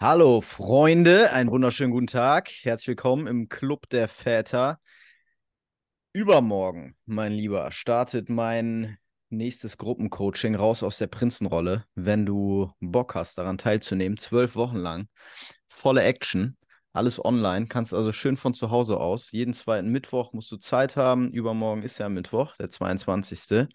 Hallo Freunde, einen wunderschönen guten Tag. Herzlich willkommen im Club der Väter. Übermorgen, mein Lieber, startet mein nächstes Gruppencoaching raus aus der Prinzenrolle. Wenn du Bock hast, daran teilzunehmen, zwölf Wochen lang, volle Action, alles online, kannst also schön von zu Hause aus. Jeden zweiten Mittwoch musst du Zeit haben. Übermorgen ist ja Mittwoch, der 22.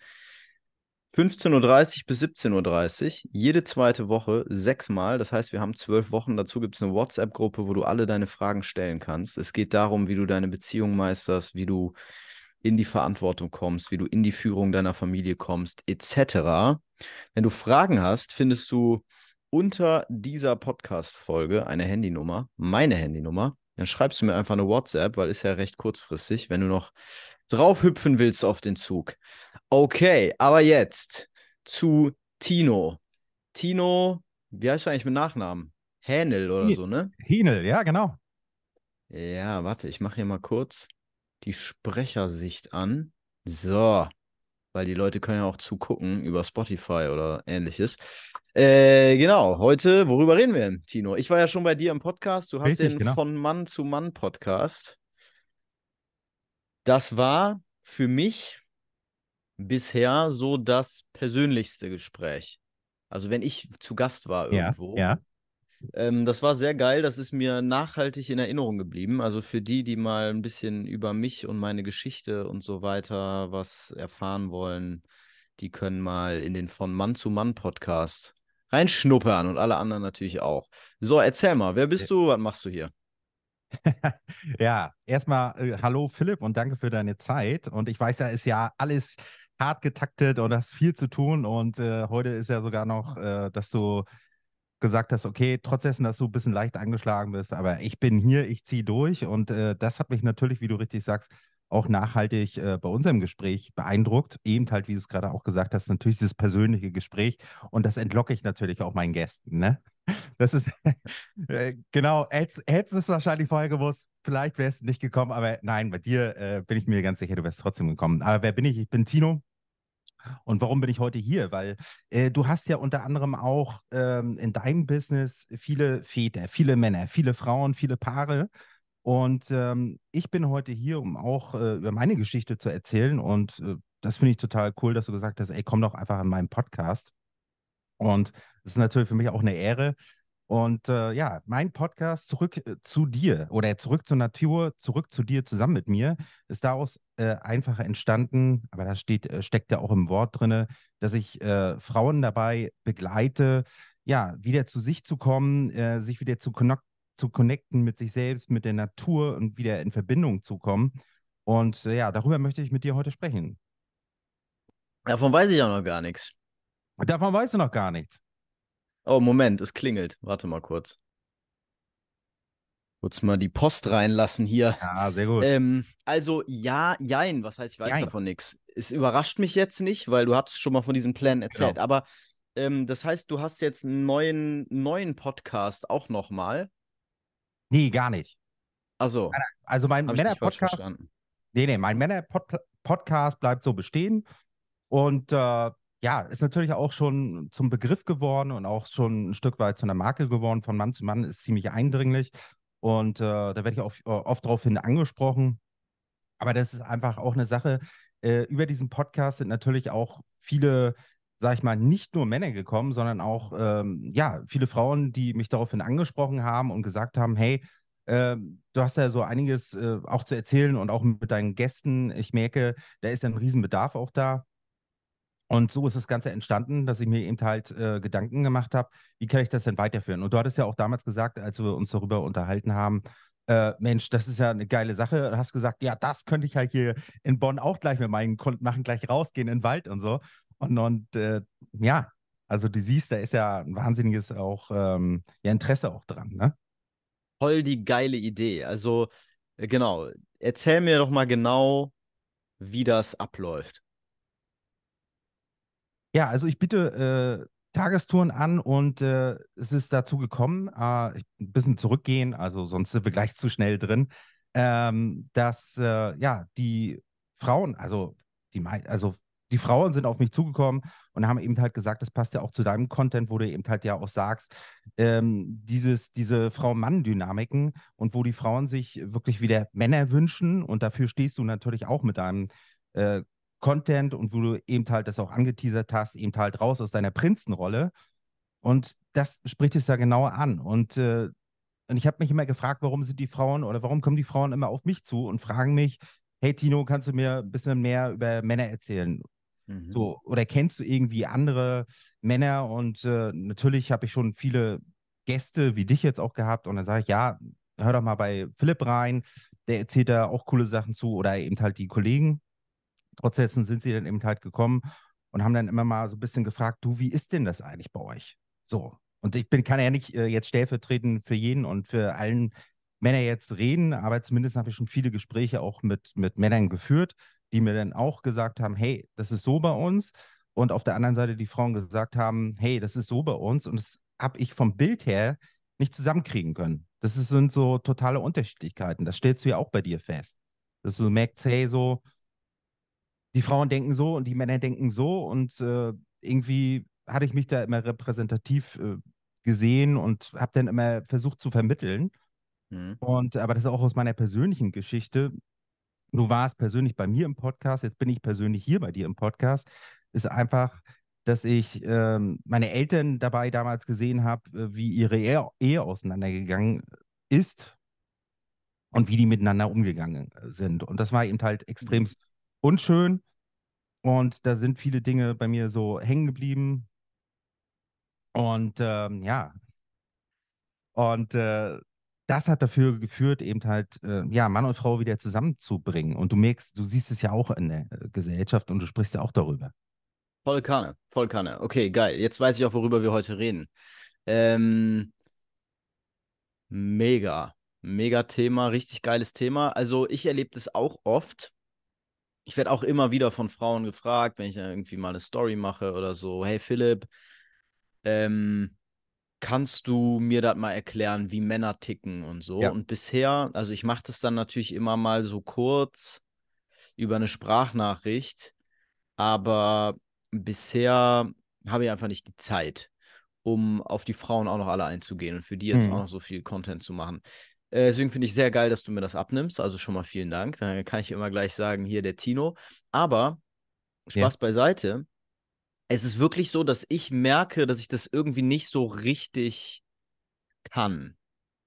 15.30 Uhr bis 17.30 Uhr, jede zweite Woche sechsmal. Das heißt, wir haben zwölf Wochen. Dazu gibt es eine WhatsApp-Gruppe, wo du alle deine Fragen stellen kannst. Es geht darum, wie du deine Beziehung meisterst, wie du in die Verantwortung kommst, wie du in die Führung deiner Familie kommst, etc. Wenn du Fragen hast, findest du unter dieser Podcast-Folge eine Handynummer, meine Handynummer. Dann schreibst du mir einfach eine WhatsApp, weil ist ja recht kurzfristig, wenn du noch draufhüpfen willst auf den Zug. Okay, aber jetzt zu Tino. Tino, wie heißt du eigentlich mit Nachnamen? Hänel oder so, ne? Hinel, ja, genau. Ja, warte, ich mache hier mal kurz die Sprechersicht an. So, weil die Leute können ja auch zugucken über Spotify oder ähnliches. Äh, genau, heute, worüber reden wir denn, Tino? Ich war ja schon bei dir im Podcast. Du hast Richtig, den genau. von Mann zu Mann Podcast. Das war für mich bisher so das persönlichste Gespräch. Also wenn ich zu Gast war Ja, irgendwo. ja. Ähm, das war sehr geil, das ist mir nachhaltig in Erinnerung geblieben. Also für die, die mal ein bisschen über mich und meine Geschichte und so weiter was erfahren wollen, die können mal in den von Mann zu Mann Podcast reinschnuppern und alle anderen natürlich auch. So, erzähl mal, wer bist du? Was machst du hier? Ja, erstmal äh, hallo Philipp und danke für deine Zeit. Und ich weiß ja, ist ja alles hart getaktet und hast viel zu tun. Und äh, heute ist ja sogar noch, äh, dass du gesagt hast, okay, trotz dessen, dass du ein bisschen leicht angeschlagen bist, aber ich bin hier, ich ziehe durch. Und äh, das hat mich natürlich, wie du richtig sagst, auch nachhaltig äh, bei unserem Gespräch beeindruckt. Eben halt, wie du es gerade auch gesagt hast, natürlich dieses persönliche Gespräch. Und das entlocke ich natürlich auch meinen Gästen. Ne? Das ist äh, genau, hättest hättest es wahrscheinlich vorher gewusst, vielleicht wärst du nicht gekommen, aber nein, bei dir äh, bin ich mir ganz sicher, du wärst trotzdem gekommen. Aber wer bin ich? Ich bin Tino. Und warum bin ich heute hier? Weil äh, du hast ja unter anderem auch ähm, in deinem Business viele Väter, viele Männer, viele Frauen, viele Paare. Und ähm, ich bin heute hier, um auch äh, über meine Geschichte zu erzählen. Und äh, das finde ich total cool, dass du gesagt hast, ey, komm doch einfach an meinen Podcast. Und das ist natürlich für mich auch eine Ehre. Und äh, ja, mein Podcast zurück äh, zu dir oder zurück zur Natur, zurück zu dir zusammen mit mir, ist daraus äh, einfach entstanden, aber da steht, äh, steckt ja auch im Wort drin, dass ich äh, Frauen dabei begleite, ja, wieder zu sich zu kommen, sich wieder zu, zu connecten mit sich selbst, mit der Natur und wieder in Verbindung zu kommen. Und ja, darüber möchte ich mit dir heute sprechen. Davon weiß ich ja noch gar nichts. Davon weißt du noch gar nichts. Oh, Moment, es klingelt. Warte mal kurz. Kurz mal die Post reinlassen hier. Ja, sehr gut. Ähm, also ja, jein, was heißt, ich weiß Jein. davon nichts. Es überrascht mich jetzt nicht, weil du hattest schon mal von diesen Plänen erzählt. Genau. Aber ähm, das heißt, du hast jetzt einen neuen, neuen Podcast auch nochmal. Nee, gar nicht. Also, Also mein Männer-Podcast. Nee, nee, mein Männer-Podcast bleibt so bestehen. Und äh, ja, ist natürlich auch schon zum Begriff geworden und auch schon ein Stück weit zu einer Marke geworden. Von Mann zu Mann ist ziemlich eindringlich. Und äh, da werde ich auch äh, oft darauf hin angesprochen. Aber das ist einfach auch eine Sache. Äh, über diesen Podcast sind natürlich auch viele, sag ich mal, nicht nur Männer gekommen, sondern auch ähm, ja, viele Frauen, die mich daraufhin angesprochen haben und gesagt haben, hey, ähm, du hast ja so einiges äh, auch zu erzählen und auch mit deinen Gästen. Ich merke, da ist ja ein Riesenbedarf auch da. Und so ist das Ganze entstanden, dass ich mir eben halt äh, Gedanken gemacht habe, wie kann ich das denn weiterführen? Und du hattest ja auch damals gesagt, als wir uns darüber unterhalten haben, äh, Mensch, das ist ja eine geile Sache. Du hast gesagt, ja, das könnte ich halt hier in Bonn auch gleich mit meinen Kunden machen, gleich rausgehen in den Wald und so. Und, und äh, ja, also du siehst, da ist ja ein wahnsinniges auch ähm, ja, Interesse auch dran, ne? Voll die geile Idee. Also, äh, genau. Erzähl mir doch mal genau, wie das abläuft. Ja, also ich biete äh, Tagestouren an und äh, es ist dazu gekommen, äh, ein bisschen zurückgehen, also sonst sind wir gleich zu schnell drin, ähm, dass äh, ja die Frauen, also die also die Frauen sind auf mich zugekommen und haben eben halt gesagt, das passt ja auch zu deinem Content, wo du eben halt ja auch sagst, ähm, dieses, diese Frau-Mann-Dynamiken und wo die Frauen sich wirklich wieder Männer wünschen und dafür stehst du natürlich auch mit deinem äh, Content und wo du eben halt das auch angeteasert hast, eben halt raus aus deiner Prinzenrolle. Und das spricht es ja genauer an. Und, äh, und ich habe mich immer gefragt, warum sind die Frauen oder warum kommen die Frauen immer auf mich zu und fragen mich, hey Tino, kannst du mir ein bisschen mehr über Männer erzählen? Mhm. So, oder kennst du irgendwie andere Männer? Und äh, natürlich habe ich schon viele Gäste wie dich jetzt auch gehabt. Und dann sage ich, ja, hör doch mal bei Philipp rein, der erzählt da auch coole Sachen zu oder eben halt die Kollegen. Trotzdem sind sie dann eben halt gekommen und haben dann immer mal so ein bisschen gefragt, du, wie ist denn das eigentlich bei euch? So. Und ich bin, kann ja nicht äh, jetzt stellvertretend für jeden und für allen Männer jetzt reden, aber zumindest habe ich schon viele Gespräche auch mit, mit Männern geführt, die mir dann auch gesagt haben, hey, das ist so bei uns. Und auf der anderen Seite die Frauen gesagt haben, hey, das ist so bei uns. Und das habe ich vom Bild her nicht zusammenkriegen können. Das sind so totale Unterschiedlichkeiten. Das stellst du ja auch bei dir fest. Dass du merkst, hey, so, die Frauen denken so und die Männer denken so. Und äh, irgendwie hatte ich mich da immer repräsentativ äh, gesehen und habe dann immer versucht zu vermitteln. Mhm. Und aber das ist auch aus meiner persönlichen Geschichte. Du warst persönlich bei mir im Podcast, jetzt bin ich persönlich hier bei dir im Podcast, ist einfach, dass ich ähm, meine Eltern dabei damals gesehen habe, äh, wie ihre Ehe, Ehe auseinandergegangen ist und wie die miteinander umgegangen äh, sind. Und das war eben halt mhm. Unschön. Und da sind viele Dinge bei mir so hängen geblieben. Und ähm, ja. Und äh, das hat dafür geführt, eben halt, äh, ja, Mann und Frau wieder zusammenzubringen. Und du merkst, du siehst es ja auch in der äh, Gesellschaft und du sprichst ja auch darüber. Voll Kanne, voll Kanne. Okay, geil. Jetzt weiß ich auch, worüber wir heute reden. Ähm, mega, mega Thema, richtig geiles Thema. Also ich erlebe das auch oft. Ich werde auch immer wieder von Frauen gefragt, wenn ich irgendwie mal eine Story mache oder so, hey Philipp, ähm, kannst du mir das mal erklären, wie Männer ticken und so? Ja. Und bisher, also ich mache das dann natürlich immer mal so kurz über eine Sprachnachricht, aber bisher habe ich einfach nicht die Zeit, um auf die Frauen auch noch alle einzugehen und für die jetzt mhm. auch noch so viel Content zu machen. Äh, deswegen finde ich sehr geil, dass du mir das abnimmst. Also schon mal vielen Dank. Dann kann ich immer gleich sagen, hier der Tino. Aber Spaß ja. beiseite es ist wirklich so, dass ich merke, dass ich das irgendwie nicht so richtig kann.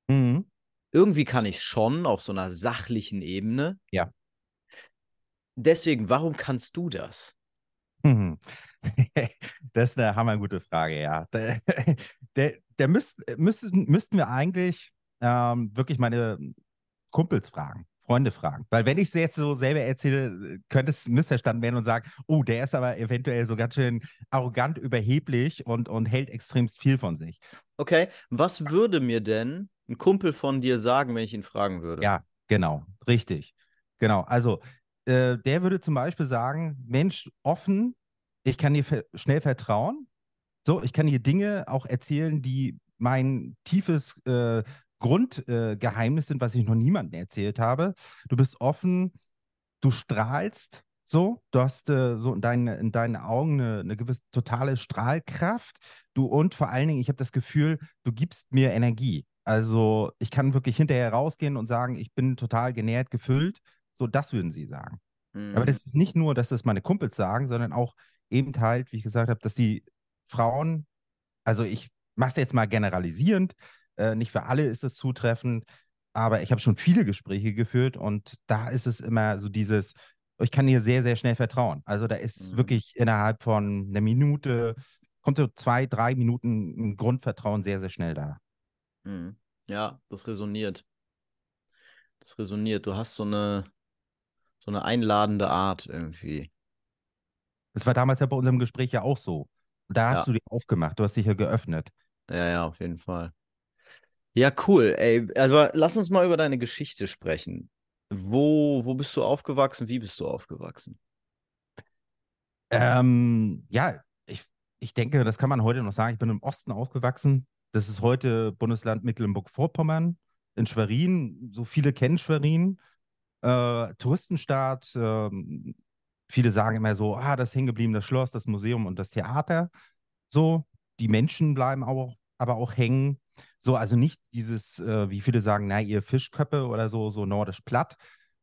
Mhm. Irgendwie kann ich schon auf so einer sachlichen Ebene. Ja. Deswegen, warum kannst du das? Mhm. das ist eine hammergute Frage, ja. Der, der, der müsst, müssten, müssten wir eigentlich ähm, wirklich meine Kumpels fragen. Freunde fragen. Weil wenn ich es jetzt so selber erzähle, könnte es missverstanden werden und sagen, oh, der ist aber eventuell so ganz schön arrogant, überheblich und, und hält extremst viel von sich. Okay, was würde mir denn ein Kumpel von dir sagen, wenn ich ihn fragen würde? Ja, genau, richtig. Genau, also äh, der würde zum Beispiel sagen, Mensch, offen, ich kann dir schnell vertrauen. So, ich kann dir Dinge auch erzählen, die mein tiefes äh, Grundgeheimnis äh, sind, was ich noch niemandem erzählt habe. Du bist offen, du strahlst so, du hast äh, so in, dein, in deinen Augen eine, eine, gewisse totale Strahlkraft. Du und vor allen Dingen, ich habe das Gefühl, du gibst mir Energie. Also ich kann wirklich hinterher rausgehen und sagen, ich bin total genährt, gefüllt. So, das würden sie sagen. Mhm. Aber das ist nicht nur, dass das meine Kumpels sagen, sondern auch eben halt, wie ich gesagt habe, dass die Frauen, also ich mache es jetzt mal generalisierend, äh, nicht für alle ist es zutreffend, aber ich habe schon viele Gespräche geführt und da ist es immer so dieses, ich kann hier sehr, sehr schnell vertrauen. Also da ist mhm. wirklich innerhalb von einer Minute, kommt so zwei, drei Minuten ein Grundvertrauen sehr, sehr schnell da. Mhm. Ja, das resoniert. Das resoniert. Du hast so eine, so eine einladende Art irgendwie. Das war damals ja bei unserem Gespräch ja auch so. Da hast ja. du dich aufgemacht, du hast dich ja geöffnet. Ja, ja, auf jeden Fall. Ja, cool. Ey, also lass uns mal über deine Geschichte sprechen. Wo, wo bist du aufgewachsen? Wie bist du aufgewachsen? Ähm, ja, ich, ich denke, das kann man heute noch sagen. Ich bin im Osten aufgewachsen. Das ist heute Bundesland Mecklenburg-Vorpommern in Schwerin. So viele kennen Schwerin. Äh, Touristenstaat, äh, viele sagen immer so, ah, das hängen das Schloss, das Museum und das Theater. So, die Menschen bleiben auch, aber auch hängen. So, also nicht dieses, äh, wie viele sagen, na, ihr Fischköppe oder so, so nordisch platt,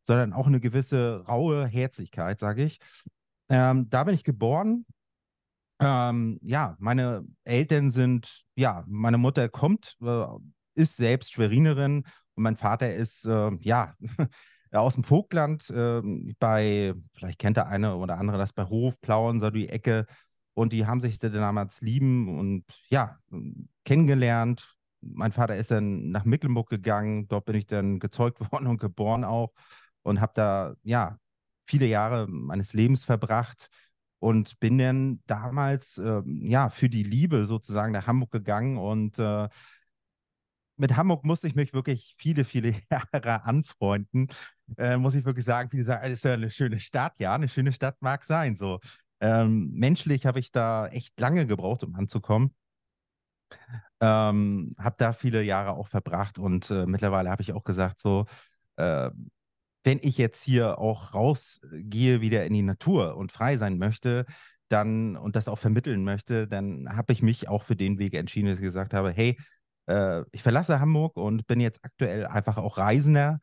sondern auch eine gewisse raue Herzlichkeit, sage ich. Ähm, da bin ich geboren. Ähm, ja, meine Eltern sind, ja, meine Mutter kommt, äh, ist selbst Schwerinerin und mein Vater ist, äh, ja, aus dem Vogtland äh, bei, vielleicht kennt der eine oder andere das bei Hofplauen, so die Ecke. Und die haben sich damals lieben und ja, kennengelernt. Mein Vater ist dann nach Mecklenburg gegangen. Dort bin ich dann gezeugt worden und geboren auch und habe da ja viele Jahre meines Lebens verbracht und bin dann damals äh, ja für die Liebe sozusagen nach Hamburg gegangen und äh, mit Hamburg musste ich mich wirklich viele, viele Jahre anfreunden. Äh, muss ich wirklich sagen, viele sagen, es ist ja eine schöne Stadt. Ja, eine schöne Stadt mag sein. So ähm, menschlich habe ich da echt lange gebraucht, um anzukommen. Ähm, habe da viele Jahre auch verbracht und äh, mittlerweile habe ich auch gesagt, so, äh, wenn ich jetzt hier auch rausgehe wieder in die Natur und frei sein möchte, dann und das auch vermitteln möchte, dann habe ich mich auch für den Weg entschieden, dass ich gesagt habe, hey, äh, ich verlasse Hamburg und bin jetzt aktuell einfach auch Reisender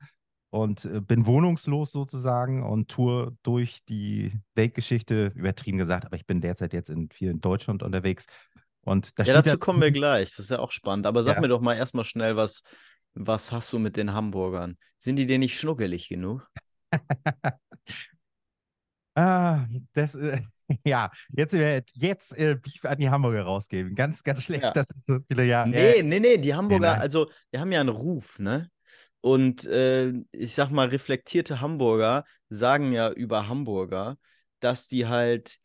und äh, bin wohnungslos sozusagen und tour durch die Weltgeschichte, übertrieben gesagt, aber ich bin derzeit jetzt in vielen Deutschland unterwegs. Und da ja, dazu da kommen wir gleich. Das ist ja auch spannend. Aber sag ja. mir doch mal erstmal schnell, was, was hast du mit den Hamburgern? Sind die dir nicht schnuckelig genug? ah, das, äh, ja, jetzt, äh, jetzt äh, Beef an die Hamburger rausgeben. Ganz, ganz schlecht, ja. das ist so viele Jahre. Nee, äh, nee, nee, die Hamburger, nee, also, die haben ja einen Ruf, ne? Und äh, ich sag mal, reflektierte Hamburger sagen ja über Hamburger, dass die halt,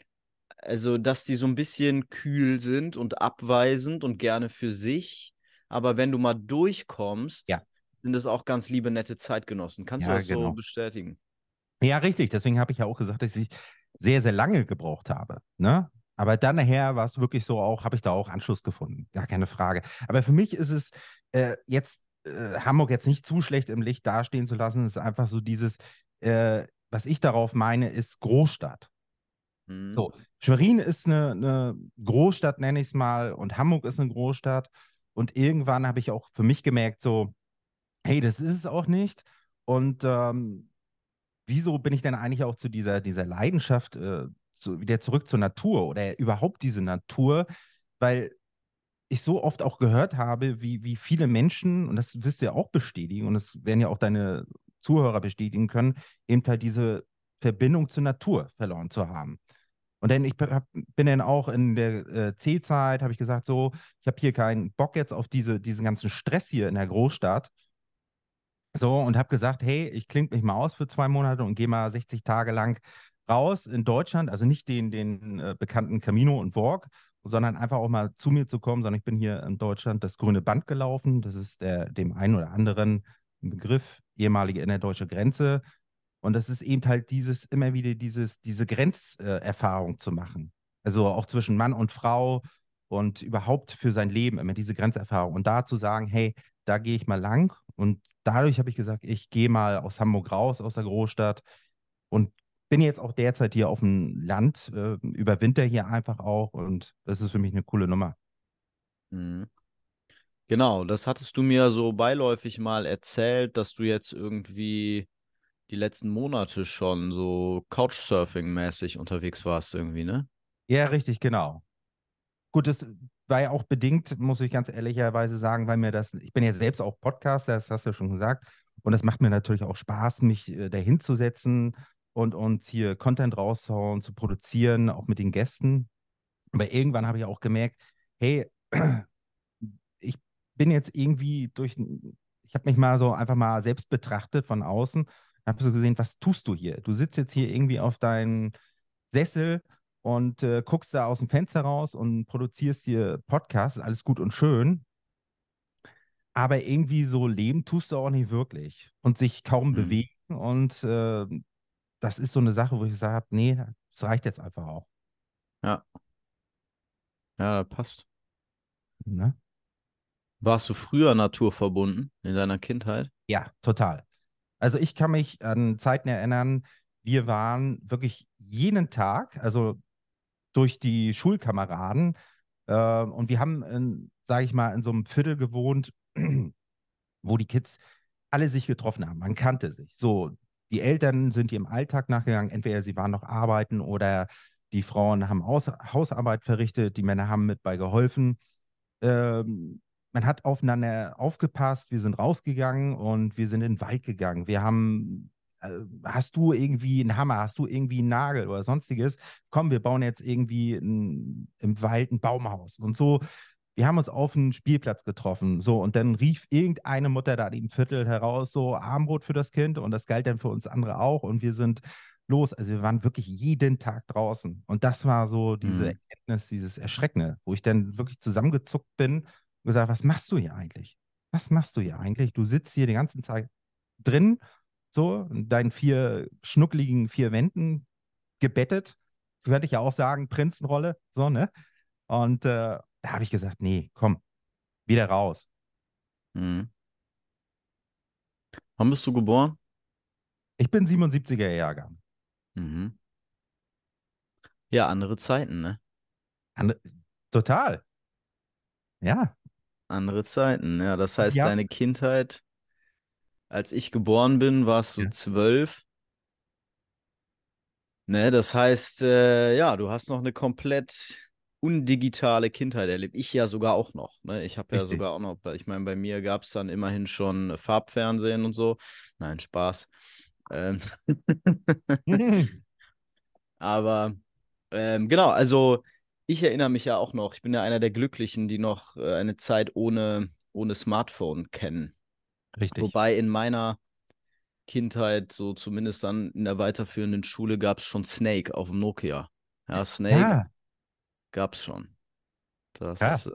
also, dass die so ein bisschen kühl sind und abweisend und gerne für sich. Aber wenn du mal durchkommst, ja. sind das auch ganz liebe, nette Zeitgenossen. Kannst ja, du das genau. so bestätigen? Ja, richtig. Deswegen habe ich ja auch gesagt, dass ich sehr, sehr lange gebraucht habe. Ne? Aber dann nachher war es wirklich so auch, habe ich da auch Anschluss gefunden. Gar keine Frage. Aber für mich ist es äh, jetzt, äh, Hamburg jetzt nicht zu schlecht im Licht dastehen zu lassen. Es ist einfach so dieses, äh, was ich darauf meine, ist Großstadt. Mhm. So, Schwerin ist eine, eine Großstadt, nenne ich es mal, und Hamburg ist eine Großstadt. Und irgendwann habe ich auch für mich gemerkt, so, hey, das ist es auch nicht. Und ähm, wieso bin ich denn eigentlich auch zu dieser, dieser Leidenschaft äh, zu, wieder zurück zur Natur oder überhaupt diese Natur? Weil ich so oft auch gehört habe, wie, wie viele Menschen, und das wirst du ja auch bestätigen, und das werden ja auch deine Zuhörer bestätigen können, eben halt diese Verbindung zur Natur verloren zu haben. Und dann ich hab, bin dann auch in der äh, C-Zeit, habe ich gesagt, so, ich habe hier keinen Bock jetzt auf diese, diesen ganzen Stress hier in der Großstadt, so, und habe gesagt, hey, ich klinge mich mal aus für zwei Monate und gehe mal 60 Tage lang raus in Deutschland, also nicht den, den äh, bekannten Camino und Walk, sondern einfach auch mal zu mir zu kommen, sondern ich bin hier in Deutschland das grüne Band gelaufen. Das ist der, dem einen oder anderen Begriff, ehemalige innerdeutsche Grenze. Und das ist eben halt dieses, immer wieder dieses, diese Grenzerfahrung zu machen. Also auch zwischen Mann und Frau und überhaupt für sein Leben immer diese Grenzerfahrung. Und da zu sagen, hey, da gehe ich mal lang und dadurch habe ich gesagt, ich gehe mal aus Hamburg raus, aus der Großstadt und bin jetzt auch derzeit hier auf dem Land, äh, über Winter hier einfach auch und das ist für mich eine coole Nummer. Mhm. Genau, das hattest du mir so beiläufig mal erzählt, dass du jetzt irgendwie die letzten Monate schon so Couchsurfing-mäßig unterwegs warst irgendwie, ne? Ja, richtig, genau. Gut, das war ja auch bedingt, muss ich ganz ehrlicherweise sagen, weil mir das, ich bin ja selbst auch Podcaster, das hast du schon gesagt. Und das macht mir natürlich auch Spaß, mich äh, dahin zu setzen und uns hier Content rauszuhauen, zu produzieren, auch mit den Gästen. Aber irgendwann habe ich auch gemerkt, hey, ich bin jetzt irgendwie durch, ich habe mich mal so einfach mal selbst betrachtet von außen, habe so gesehen, was tust du hier? Du sitzt jetzt hier irgendwie auf deinen Sessel und äh, guckst da aus dem Fenster raus und produzierst dir Podcasts, alles gut und schön. Aber irgendwie so leben tust du auch nicht wirklich und sich kaum mhm. bewegen. Und äh, das ist so eine Sache, wo ich gesagt habe, nee, das reicht jetzt einfach auch. Ja. Ja, das passt. Ne? Warst du früher naturverbunden in deiner Kindheit? Ja, total. Also ich kann mich an Zeiten erinnern, wir waren wirklich jeden Tag, also durch die Schulkameraden, äh, und wir haben, sage ich mal, in so einem Viertel gewohnt, wo die Kids alle sich getroffen haben. Man kannte sich. So, die Eltern sind ihrem Alltag nachgegangen. Entweder sie waren noch arbeiten oder die Frauen haben Aus Hausarbeit verrichtet, die Männer haben mit bei geholfen. Ähm, man hat aufeinander aufgepasst, wir sind rausgegangen und wir sind in den Wald gegangen. Wir haben, äh, hast du irgendwie einen Hammer, hast du irgendwie einen Nagel oder sonstiges? Komm, wir bauen jetzt irgendwie ein, im Wald ein Baumhaus. Und so wir haben uns auf einem Spielplatz getroffen, so, und dann rief irgendeine Mutter da im Viertel heraus, so Armbrot für das Kind und das galt dann für uns andere auch und wir sind los. Also wir waren wirklich jeden Tag draußen und das war so diese mhm. Erkenntnis, dieses Erschreckende, wo ich dann wirklich zusammengezuckt bin und gesagt, was machst du hier eigentlich? Was machst du hier eigentlich? Du sitzt hier den ganzen Tag drin, so, in deinen vier schnuckligen vier Wänden gebettet, könnte ich ja auch sagen, Prinzenrolle, so, ne? Und äh, da habe ich gesagt, nee, komm, wieder raus. Mhm. Wann bist du geboren? Ich bin 77er Jahrgang. Mhm. Ja, andere Zeiten, ne? Andre total. Ja. Andere Zeiten, ja. Das heißt, ja. deine Kindheit, als ich geboren bin, warst du ja. zwölf. Ne, das heißt, äh, ja, du hast noch eine komplett undigitale Kindheit erlebt. Ich ja sogar auch noch. Ne? Ich habe ja sogar auch noch, ich meine, bei mir gab es dann immerhin schon Farbfernsehen und so. Nein, Spaß. Ähm Aber ähm, genau, also ich erinnere mich ja auch noch, ich bin ja einer der Glücklichen, die noch äh, eine Zeit ohne, ohne Smartphone kennen. Richtig. Wobei in meiner Kindheit, so zumindest dann in der weiterführenden Schule, gab es schon Snake auf dem Nokia. Ja, Snake. Ja. Gab's schon. Das, äh,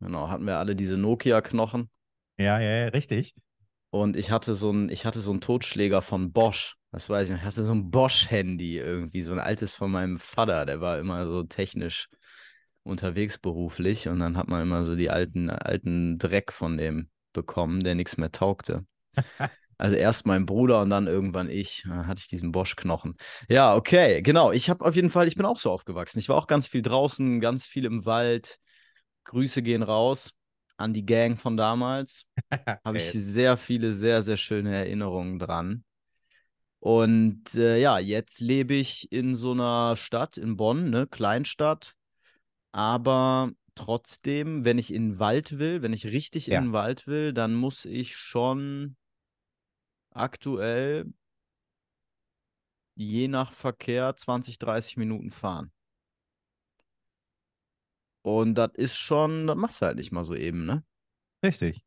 genau, hatten wir alle diese Nokia-Knochen. Ja, ja, ja, richtig. Und ich hatte so einen, ich hatte so einen Totschläger von Bosch. Das weiß ich nicht. Ich hatte so ein Bosch-Handy irgendwie, so ein altes von meinem Vater. Der war immer so technisch unterwegs beruflich und dann hat man immer so die alten, alten Dreck von dem bekommen, der nichts mehr taugte. Also erst mein Bruder und dann irgendwann ich. Dann hatte ich diesen Bosch-Knochen. Ja, okay, genau. Ich habe auf jeden Fall, ich bin auch so aufgewachsen. Ich war auch ganz viel draußen, ganz viel im Wald. Grüße gehen raus an die Gang von damals. habe ich sehr viele, sehr, sehr schöne Erinnerungen dran. Und äh, ja, jetzt lebe ich in so einer Stadt, in Bonn, ne, Kleinstadt. Aber trotzdem, wenn ich in den Wald will, wenn ich richtig ja. in den Wald will, dann muss ich schon aktuell je nach Verkehr 20, 30 Minuten fahren. Und das ist schon, das machst du halt nicht mal so eben, ne? Richtig.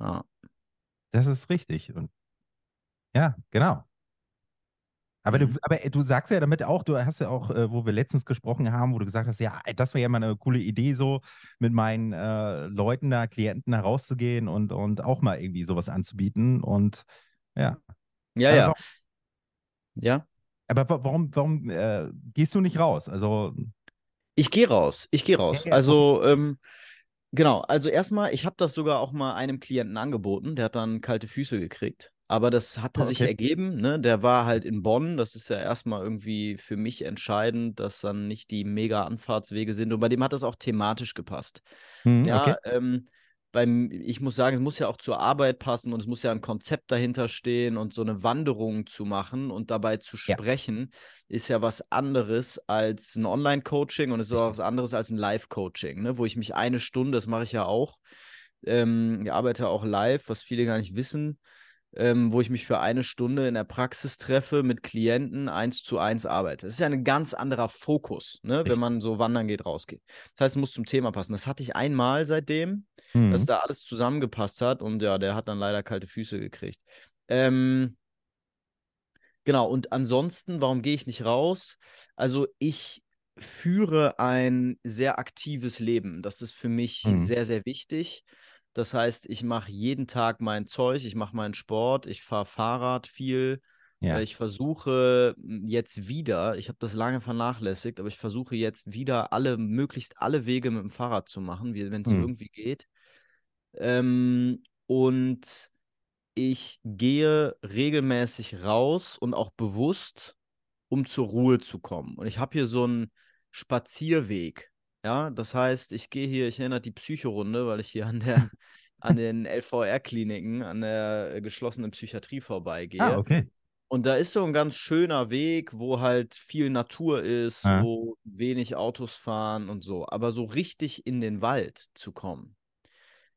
Ja. Das ist richtig. Und ja, genau. Aber, mhm. du, aber du sagst ja damit auch, du hast ja auch, äh, wo wir letztens gesprochen haben, wo du gesagt hast, ja, das wäre ja mal eine coole Idee, so mit meinen äh, Leuten da, Klienten da rauszugehen und, und auch mal irgendwie sowas anzubieten. Und ja. Ja, aber ja. Warum, ja. Aber warum, warum äh, gehst du nicht raus? Also. Ich gehe raus. Ich gehe raus. Ja, ja, also, ähm, genau. Also erstmal, ich habe das sogar auch mal einem Klienten angeboten. Der hat dann kalte Füße gekriegt. Aber das hatte okay. sich ergeben, ne? Der war halt in Bonn. Das ist ja erstmal irgendwie für mich entscheidend, dass dann nicht die mega Anfahrtswege sind. Und bei dem hat das auch thematisch gepasst. Hm, ja, okay. ähm, beim, ich muss sagen, es muss ja auch zur Arbeit passen und es muss ja ein Konzept dahinter stehen und so eine Wanderung zu machen und dabei zu sprechen, ja. ist ja was anderes als ein Online-Coaching und es ist auch was anderes als ein Live-Coaching, ne? wo ich mich eine Stunde, das mache ich ja auch, ähm, ich arbeite auch live, was viele gar nicht wissen ähm, wo ich mich für eine Stunde in der Praxis treffe, mit Klienten eins zu eins arbeite. Das ist ja ein ganz anderer Fokus, ne, wenn man so wandern geht, rausgeht. Das heißt, es muss zum Thema passen. Das hatte ich einmal seitdem, mhm. dass da alles zusammengepasst hat und ja, der hat dann leider kalte Füße gekriegt. Ähm, genau, und ansonsten, warum gehe ich nicht raus? Also ich führe ein sehr aktives Leben. Das ist für mich mhm. sehr, sehr wichtig. Das heißt, ich mache jeden Tag mein Zeug, ich mache meinen Sport, ich fahre Fahrrad viel. Ja. Ich versuche hm, jetzt wieder, ich habe das lange vernachlässigt, aber ich versuche jetzt wieder alle, möglichst alle Wege mit dem Fahrrad zu machen, wenn es mhm. irgendwie geht. Ähm, und ich gehe regelmäßig raus und auch bewusst, um zur Ruhe zu kommen. Und ich habe hier so einen Spazierweg. Ja, das heißt, ich gehe hier, ich erinnere die Psychorunde, weil ich hier an der an den LVR-Kliniken, an der geschlossenen Psychiatrie vorbeigehe. Ah, okay. Und da ist so ein ganz schöner Weg, wo halt viel Natur ist, Ja. wo wenig Autos fahren und so. Aber so richtig in den Wald zu kommen,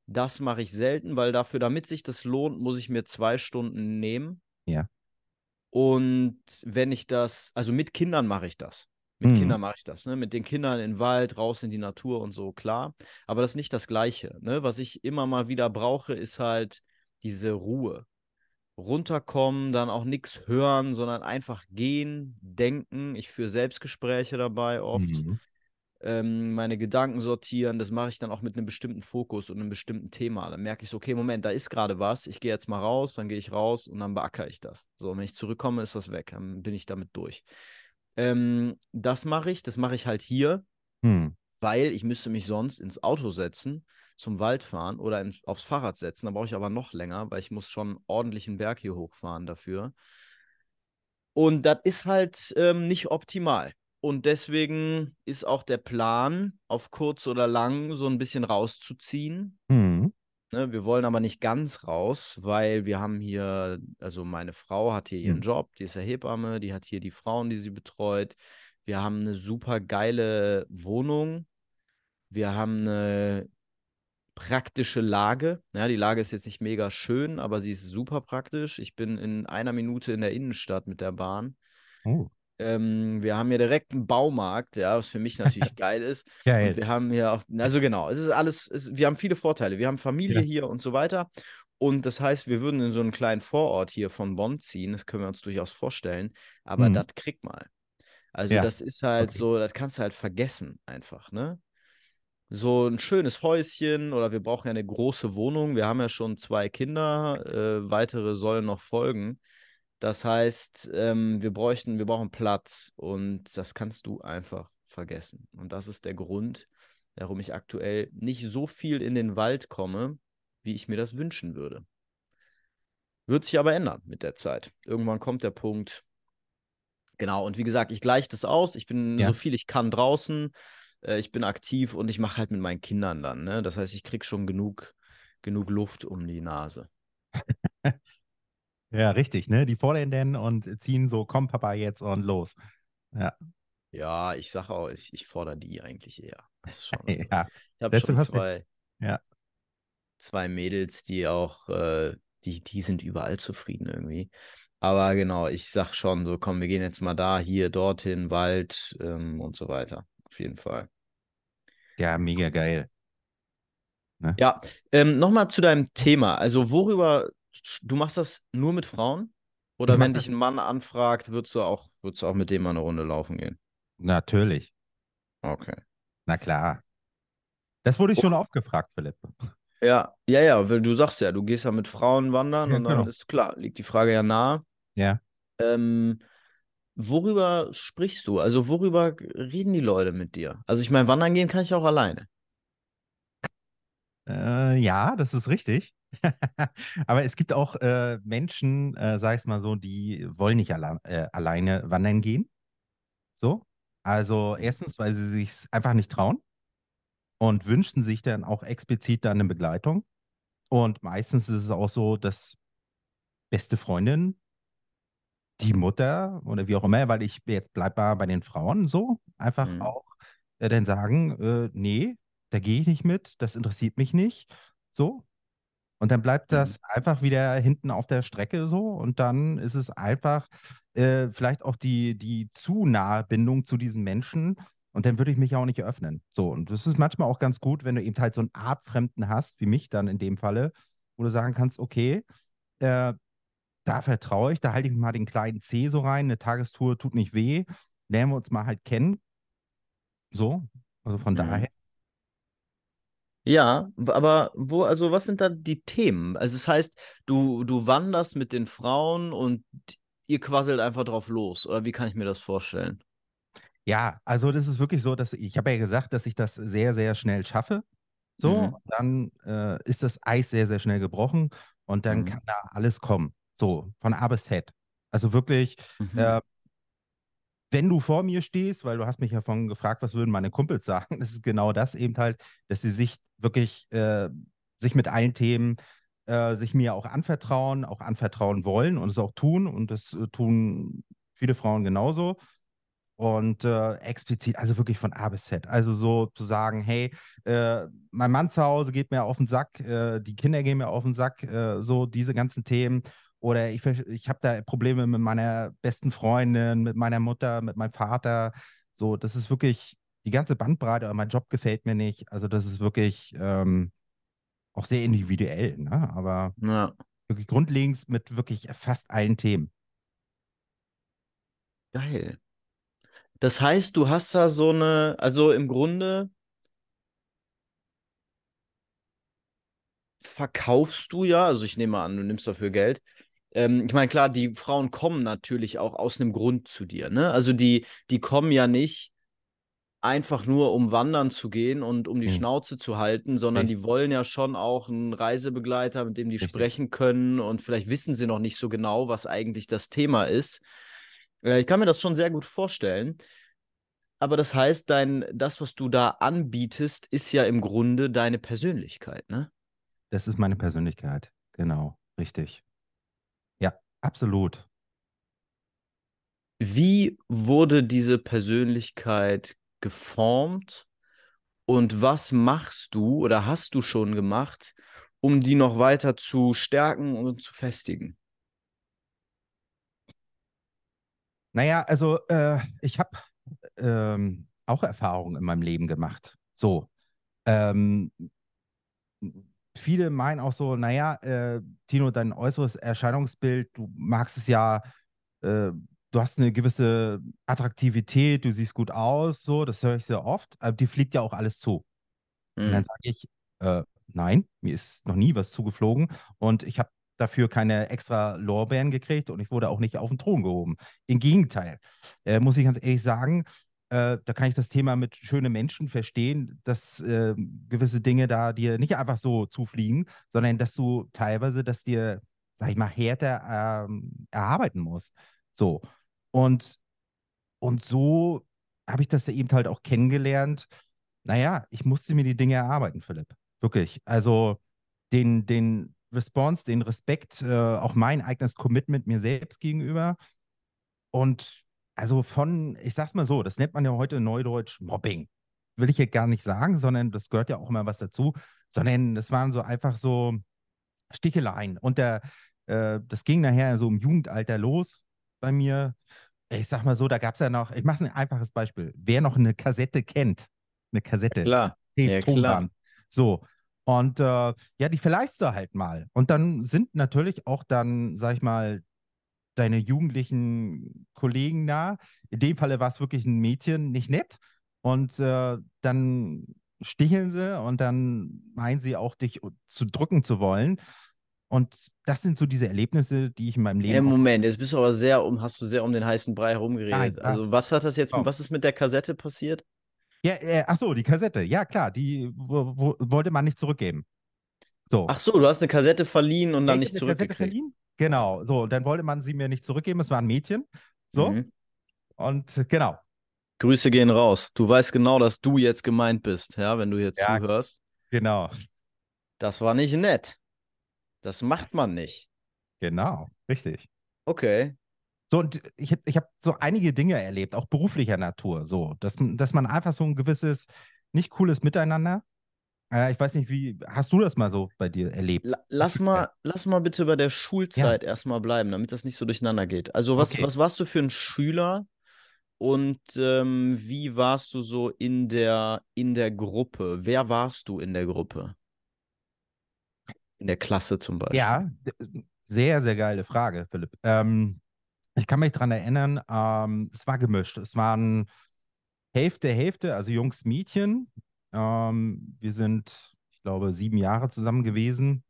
das mache ich selten, weil dafür, damit sich das lohnt, muss ich mir zwei Stunden nehmen. Ja. Und wenn ich das, also mit Kindern mache ich das. Mit Mhm. Kindern mache ich das, ne? Mit den Kindern in den Wald, raus in die Natur und so, klar. Aber das ist nicht das Gleiche, ne? Was ich immer mal wieder brauche, ist halt diese Ruhe. Runterkommen, dann auch nichts hören, sondern einfach gehen, denken. Ich führe Selbstgespräche dabei oft. Mhm. Ähm, meine Gedanken sortieren, das mache ich dann auch mit einem bestimmten Fokus und einem bestimmten Thema. Dann merke ich so, okay, Moment, da ist gerade was, ich gehe jetzt mal raus, dann gehe ich raus und dann beackere ich das. So, und wenn ich zurückkomme, ist das weg, dann bin ich damit durch. Ähm, das mache ich, das mache ich halt hier, Hm. weil ich müsste mich sonst ins Auto setzen, zum Wald fahren oder ins, aufs Fahrrad setzen. Da brauche ich aber noch länger, weil ich muss schon ordentlich einen Berg hier hochfahren dafür. Und das ist halt ähm, nicht optimal. Und deswegen ist auch der Plan, auf kurz oder lang so ein bisschen rauszuziehen. Hm. Ne, wir wollen aber nicht ganz raus, weil wir haben hier, also meine Frau hat hier ihren Hm. Job, die ist ja Hebamme, die hat hier die Frauen, die sie betreut. Wir haben eine super geile Wohnung. Wir haben eine praktische Lage. Ja, die Lage ist jetzt nicht mega schön, aber sie ist super praktisch. Ich bin in einer Minute in der Innenstadt mit der Bahn. Oh, Ähm, wir haben hier direkt einen Baumarkt, ja, was für mich natürlich geil ist. Und geil. wir haben hier auch, also genau, es ist alles, es, wir haben viele Vorteile. Wir haben Familie Ja. hier und so weiter. Und das heißt, wir würden in so einen kleinen Vorort hier von Bonn ziehen. Das können wir uns durchaus vorstellen. Aber Mhm. das kriegt mal. Also, Ja, das ist halt okay. so, das kannst du halt vergessen einfach, ne? So ein schönes Häuschen oder wir brauchen ja eine große Wohnung. Wir haben ja schon zwei Kinder, äh, weitere sollen noch folgen. Das heißt, ähm, wir bräuchten, wir brauchen Platz und das kannst du einfach vergessen. Und das ist der Grund, warum ich aktuell nicht so viel in den Wald komme, wie ich mir das wünschen würde. Wird sich aber ändern mit der Zeit. Irgendwann kommt der Punkt. Genau, und wie gesagt, ich gleiche das aus. Ich bin Ja. so viel ich kann draußen. Äh, ich bin aktiv und ich mache halt mit meinen Kindern dann. Ne? Das heißt, ich kriege schon genug, genug Luft um die Nase. Ja, richtig, ne? Die fordern dann und ziehen so, komm Papa jetzt und los. Ja, Ja, ich sage auch, ich, ich fordere die eigentlich eher. Das ist schon, ja. ich habe schon zwei, Ja. zwei Mädels, die auch, äh, die, die sind überall zufrieden irgendwie. Aber genau, ich sag schon so, komm, wir gehen jetzt mal da, hier, dorthin, Wald ähm, und so weiter. Auf jeden Fall. Ja, mega geil. Ja, ähm, nochmal zu deinem Thema. Also, worüber, du machst das nur mit Frauen? Oder Ich wenn dich ein Mann anfragt, würdest du auch, würdest du auch mit dem mal eine Runde laufen gehen? Natürlich. Okay. Na klar. Das wurde ich schon oft gefragt, Philipp. Ja, ja, ja, weil du sagst ja, du gehst ja mit Frauen wandern Ja, und dann genau. ist klar, liegt die Frage ja nahe. Ja. Ähm, worüber sprichst du? Also, worüber reden die Leute mit dir? Also, ich meine, wandern gehen kann ich auch alleine. Äh, ja, das ist richtig. Aber es gibt auch äh, Menschen, äh, sag ich mal so, die wollen nicht alle äh, alleine wandern gehen. So. Also erstens, weil sie sich einfach nicht trauen und wünschen sich dann auch explizit dann eine Begleitung. Und meistens ist es auch so, dass beste Freundin, die Mutter oder wie auch immer, weil ich jetzt bleib mal bei den Frauen so, einfach Mhm. auch äh, dann sagen, äh, nee, da gehe ich nicht mit, das interessiert mich nicht. So. Und dann bleibt Mhm. das einfach wieder hinten auf der Strecke so und dann ist es einfach äh, vielleicht auch die, die zu nahe Bindung zu diesen Menschen und dann würde ich mich auch nicht öffnen. So, und das ist manchmal auch ganz gut, wenn du eben halt so einen Artfremden hast, wie mich dann in dem Falle, wo du sagen kannst, okay, äh, da vertraue ich, da halte ich mal den kleinen C so rein, eine Tagestour tut nicht weh, lernen wir uns mal halt kennen. So, also von Mhm. daher. Ja, w- aber wo, also was sind da die Themen? Also das heißt, du, du wanderst mit den Frauen und ihr quasselt einfach drauf los, oder wie kann ich mir das vorstellen? Ja, also das ist wirklich so, dass ich habe ja gesagt, dass ich das sehr, sehr schnell schaffe. So, Mhm. dann äh, ist das Eis sehr, sehr schnell gebrochen Und dann Mhm. kann da alles kommen. So, von A bis Z. Also wirklich, Mhm. äh, wenn du vor mir stehst, weil du hast mich ja vorhin gefragt, was würden meine Kumpels sagen, das ist genau das eben halt, dass sie sich wirklich, äh, sich mit allen Themen, äh, sich mir auch anvertrauen, auch anvertrauen wollen und es auch tun und das äh, tun viele Frauen genauso. Und äh, explizit, also wirklich von A bis Z. Also so zu sagen, hey, mein Mann zu Hause geht mir auf den Sack, die Kinder gehen mir auf den Sack, so diese ganzen Themen. Oder ich, ich habe da Probleme mit meiner besten Freundin, mit meiner Mutter, mit meinem Vater. So, das ist wirklich die ganze Bandbreite, aber mein Job gefällt mir nicht. Also das ist wirklich ähm, auch sehr individuell, ne? Aber Ja, wirklich grundlegend mit wirklich fast allen Themen. geil. Das heißt, du hast da so eine, also im Grunde verkaufst du ja, also ich nehme an, du nimmst dafür Geld. Ähm, ich meine, klar, die Frauen kommen natürlich auch aus einem Grund zu dir, ne? Also die, die kommen ja nicht einfach nur, um wandern zu gehen und um die Mhm. Schnauze zu halten, sondern Richtig. die wollen ja schon auch einen Reisebegleiter, mit dem die Richtig. sprechen können und vielleicht wissen sie noch nicht so genau, was eigentlich das Thema ist. Äh, ich kann mir das schon sehr gut vorstellen. Aber das heißt, dein, das, was du da anbietest, ist ja im Grunde deine Persönlichkeit, ne? Das ist meine Persönlichkeit. Genau, richtig. Absolut. Wie wurde diese Persönlichkeit geformt und was machst du oder hast du schon gemacht, um die noch weiter zu stärken und zu festigen? Naja, also äh, ich habe ähm, auch Erfahrungen in meinem Leben gemacht. So. Ähm, viele meinen auch so, naja, äh, Tino, dein äußeres Erscheinungsbild, du magst es ja, äh, du hast eine gewisse Attraktivität, du siehst gut aus, so, das höre ich sehr oft, aber dir fliegt ja auch alles zu. Und dann Hm. sage ich, äh, nein, mir ist noch nie was zugeflogen und ich habe dafür keine extra Lorbeeren gekriegt und ich wurde auch nicht auf den Thron gehoben. Im Gegenteil, äh, muss ich ganz ehrlich sagen, äh, da kann ich das Thema mit schönen Menschen verstehen, dass äh, gewisse Dinge da dir nicht einfach so zufliegen, sondern dass du teilweise, dass dir, sag ich mal, härter ähm, erarbeiten musst. So. Und, und so habe ich das ja eben halt auch kennengelernt. Naja, ich musste mir die Dinge erarbeiten, Philipp. Wirklich. Also den, den Response, den Respekt, äh, auch mein eigenes Commitment mir selbst gegenüber. Und also von, ich sag's mal so, das nennt man ja heute neudeutsch Mobbing. Will ich hier gar nicht sagen, sondern das gehört ja auch immer was dazu, sondern das waren so einfach so Sticheleien. Und der, äh, das ging nachher so im Jugendalter los bei mir. Ich sag mal so, da gab es ja noch, ich mache ein einfaches Beispiel. Wer noch eine Kassette kennt, eine Kassette, Klar. Tape, Ja, klar. So. Und äh, ja, die verleihst du halt mal. Und dann sind natürlich auch dann, sag ich mal, deine jugendlichen Kollegen da. In dem Falle war es wirklich ein Mädchen, nicht nett. Und äh, dann sticheln sie und dann meinen sie auch, dich zu drücken zu wollen. Und das sind so diese Erlebnisse, die ich in meinem Leben. auch- Moment, jetzt bist du aber sehr um, hast du sehr um den heißen Brei herumgeredet. Nein, also, was? hat das jetzt, Oh. was ist mit der Kassette passiert? Ja, äh, ach so, die Kassette. Ja, klar, die wo, wo, wollte man nicht zurückgeben. So. Ach so, du hast eine Kassette verliehen und Ja, dann ich nicht zurückgekriegt. verliehen. Genau, so, und dann wollte man sie mir nicht zurückgeben. Es war ein Mädchen. So, Mhm. und genau. Grüße gehen raus. Du weißt genau, dass du jetzt gemeint bist, ja, wenn du hier Ja. zuhörst. Genau, Das war nicht nett. Das macht man nicht. genau, richtig. Okay. So, und ich, ich habe so einige Dinge erlebt, auch beruflicher Natur, so, dass, man- dass man einfach so ein gewisses, nicht cooles Miteinander. Äh, ich weiß nicht, wie, hast du das mal so bei dir erlebt? La lass mal, lass mal bitte bei der Schulzeit erstmal bleiben, damit das nicht so durcheinander geht. Also, was, Okay. was warst du für ein Schüler und ähm, wie warst du so in der, in der Gruppe? Wer warst du in der Gruppe? In der Klasse zum Beispiel. Ja, sehr, sehr geile Frage, Philipp. Ähm, ich kann mich daran erinnern, ähm, es war gemischt. Es waren Hälfte, Hälfte, also Jungs, Mädchen. Ähm, wir sind, ich glaube, sieben Jahre zusammen gewesen.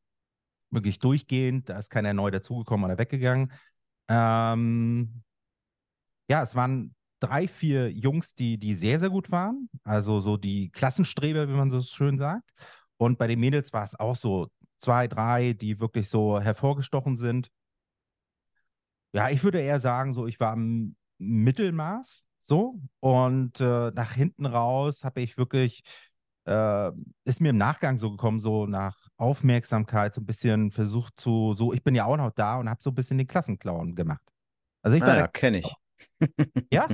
Wirklich durchgehend. Da ist keiner neu dazugekommen oder weggegangen. Ähm, ja, es waren drei, vier Jungs, die, die sehr, sehr gut waren. Also so die Klassenstreber, wie man so schön sagt. Und bei den Mädels war es auch so zwei, drei, die wirklich so hervorgestochen sind. Ja, ich würde eher sagen, so ich war im Mittelmaß so und äh, nach hinten raus habe ich wirklich, äh, ist mir im Nachgang so gekommen, so nach Aufmerksamkeit so ein bisschen versucht zu, so ich bin ja auch noch da und habe so ein bisschen den Klassenclown gemacht. Also ich war ah, ja, kenne ich. Ja?